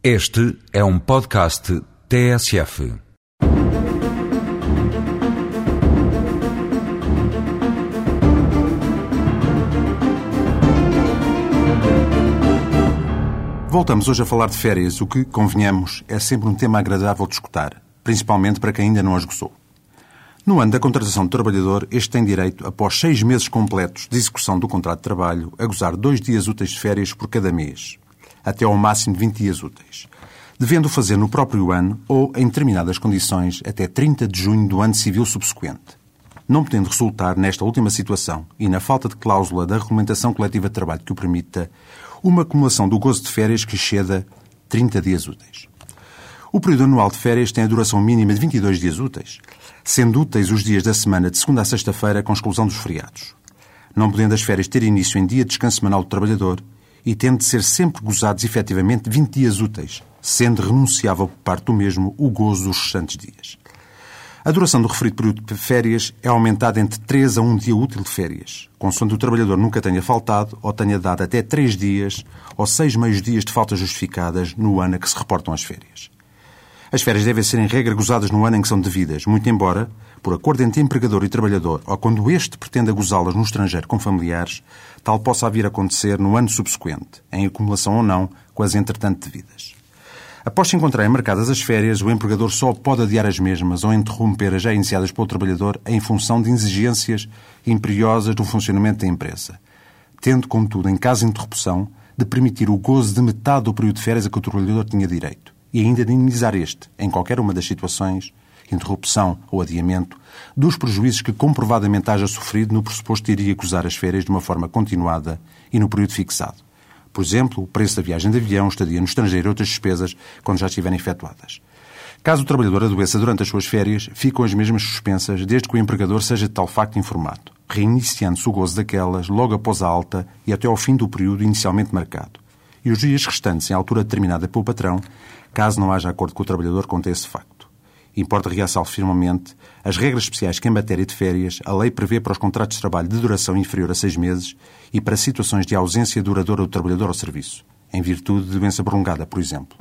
Este é um podcast TSF. Voltamos hoje a falar de férias, o que, convenhamos, é sempre um tema agradável de escutar, principalmente para quem ainda não as gozou. No ano da contratação do trabalhador, este tem direito, após seis meses completos de execução do contrato de trabalho, a gozar dois dias úteis de férias por cada mês, até ao máximo de 20 dias úteis, devendo fazer no próprio ano ou, em determinadas condições, até 30 de junho do ano civil subsequente. Não podendo resultar, nesta última situação, e na falta de cláusula da regulamentação coletiva de trabalho que o permita, uma acumulação do gozo de férias que exceda 30 dias úteis. O período anual de férias tem a duração mínima de 22 dias úteis, sendo úteis os dias da semana de segunda a sexta-feira com exclusão dos feriados. Não podendo as férias ter início em dia de descanso semanal do trabalhador e tendo de ser sempre gozados efetivamente 20 dias úteis, sendo renunciável por parte do mesmo o gozo dos restantes dias. A duração do referido período de férias é aumentada entre 3 a 1 dia útil de férias, consoante o trabalhador nunca tenha faltado ou tenha dado até 3 dias ou 6 meios dias de faltas justificadas no ano a que se reportam as férias. As férias devem ser, em regra, gozadas no ano em que são devidas, muito embora, por acordo entre empregador e trabalhador, ou quando este pretenda gozá-las no estrangeiro com familiares, tal possa vir a acontecer no ano subsequente, em acumulação ou não com as entretanto devidas. Após se encontrarem marcadas as férias, o empregador só pode adiar as mesmas ou interromper as já iniciadas pelo trabalhador em função de exigências imperiosas do funcionamento da empresa, tendo, contudo, em caso de interrupção, de permitir o gozo de metade do período de férias a que o trabalhador tinha direito e ainda de indemnizar este, em qualquer uma das situações, interrupção ou adiamento, dos prejuízos que comprovadamente haja sofrido no pressuposto de iria gozar as férias de uma forma continuada e no período fixado. Por exemplo, o preço da viagem de avião, estadia no estrangeiro e outras despesas quando já estiverem efetuadas. Caso o trabalhador adoeça durante as suas férias, ficam as mesmas suspensas desde que o empregador seja de tal facto informado, reiniciando-se o gozo daquelas logo após a alta e até ao fim do período inicialmente marcado. E os dias restantes, em altura determinada pelo patrão, caso não haja acordo com o trabalhador quanto esse facto. Importa realçar firmemente as regras especiais que, em matéria de férias, a lei prevê para os contratos de trabalho de duração inferior a seis meses e para situações de ausência duradoura do trabalhador ao serviço, em virtude de doença prolongada, por exemplo.